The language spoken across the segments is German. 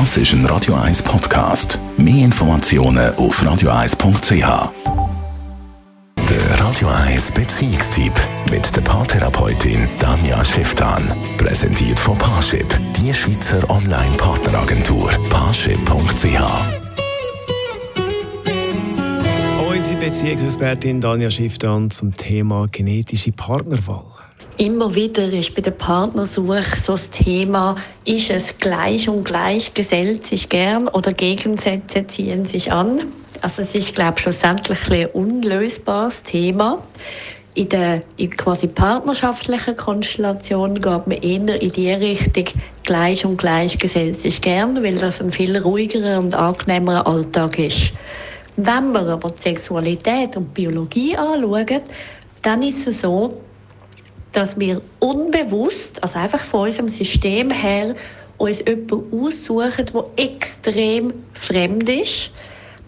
Das ist ein Radio 1 Podcast. Mehr Informationen auf radio1.ch. Der Radio 1 Beziehungstyp mit der Paartherapeutin Danja Schifftan. Präsentiert von Paarship, die Schweizer Online-Partneragentur. Paarship.ch. Unsere Beziehungsexpertin Danja Schifftan zum Thema genetische Partnerwahl. Immer wieder ist bei der Partnersuche so das Thema, ist es gleich und gleich, gesellt sich gern oder Gegensätze ziehen sich an. Also es ist, glaube ich, schlussendlich ein unlösbares Thema. In der in quasi partnerschaftlichen Konstellation geht man eher in die Richtung, gleich und gleich gesellt sich gern, weil das ein viel ruhigerer und angenehmerer Alltag ist. Wenn wir aber die Sexualität und Biologie anschauen, dann ist es so, dass wir unbewusst, also einfach von unserem System her, uns jemanden aussuchen, der extrem fremd ist.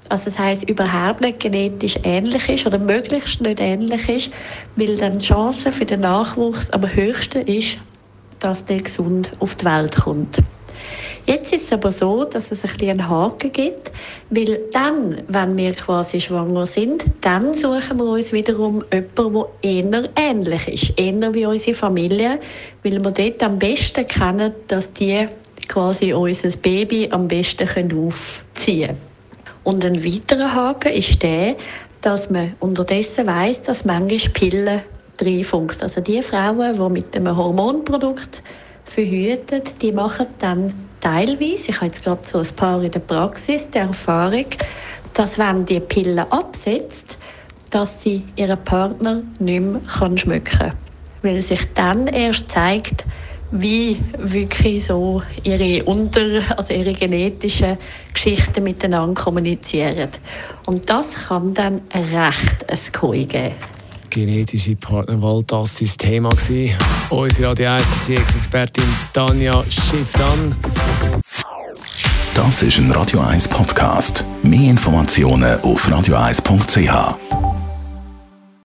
Also das heißt überhaupt nicht genetisch ähnlich ist oder möglichst nicht ähnlich ist, weil dann die Chance für den Nachwuchs am höchsten ist, dass der gesund auf die Welt kommt. Jetzt ist es aber so, dass es ein bisschen einen Haken gibt, weil dann, wenn wir quasi schwanger sind, dann suchen wir uns wiederum jemanden, der eher ähnlich ist, eher wie unsere Familie, weil wir dort am besten kennen, dass die quasi unser Baby am besten aufziehen können. Und ein weiterer Haken ist der, dass man unterdessen weiß, dass manchmal Pillen reinfunkt. Also die Frauen, die mit einem Hormonprodukt verhütet, die machen dann teilweise, ich habe jetzt gerade so ein paar in der Praxis, die Erfahrung, dass wenn die Pille absetzt, dass sie ihren Partner nicht mehr kann schmücken kann. Weil sich dann erst zeigt, wie wirklich so ihre unter, also ihre genetischen Geschichten miteinander kommunizieren. Und das kann dann recht ein Koi geben genetische Partnerwahl, das war das Thema. Unsere Radio 1 Beziehungsexpertin Tanja Schifftan. Das ist ein Radio 1 Podcast. Mehr Informationen auf radio1.ch.